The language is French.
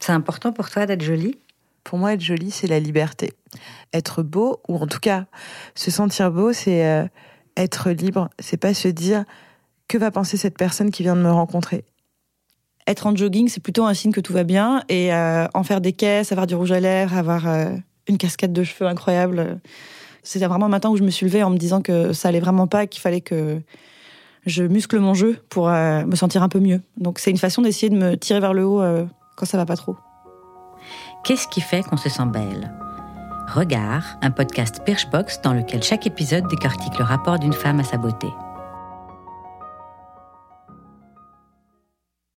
C'est important pour toi d'être jolie? Pour moi, être jolie, c'est la liberté. Être beau, ou en tout cas, se sentir beau, c'est euh, être libre. C'est pas se dire que va penser cette personne qui vient de me rencontrer? Être en jogging, c'est plutôt un signe que tout va bien. Et euh, en faire des caisses, avoir du rouge à lèvres, avoir euh, une cascade de cheveux incroyable. C'était vraiment un matin où je me suis levée en me disant que ça allait vraiment pas, qu'il fallait que je muscle mon jeu pour euh, me sentir un peu mieux. Donc c'est une façon d'essayer de me tirer vers le haut euh, quand ça va pas trop. Qu'est-ce qui fait qu'on se sent belle? Regard, un podcast Birchbox dans lequel chaque épisode décortique le rapport d'une femme à sa beauté.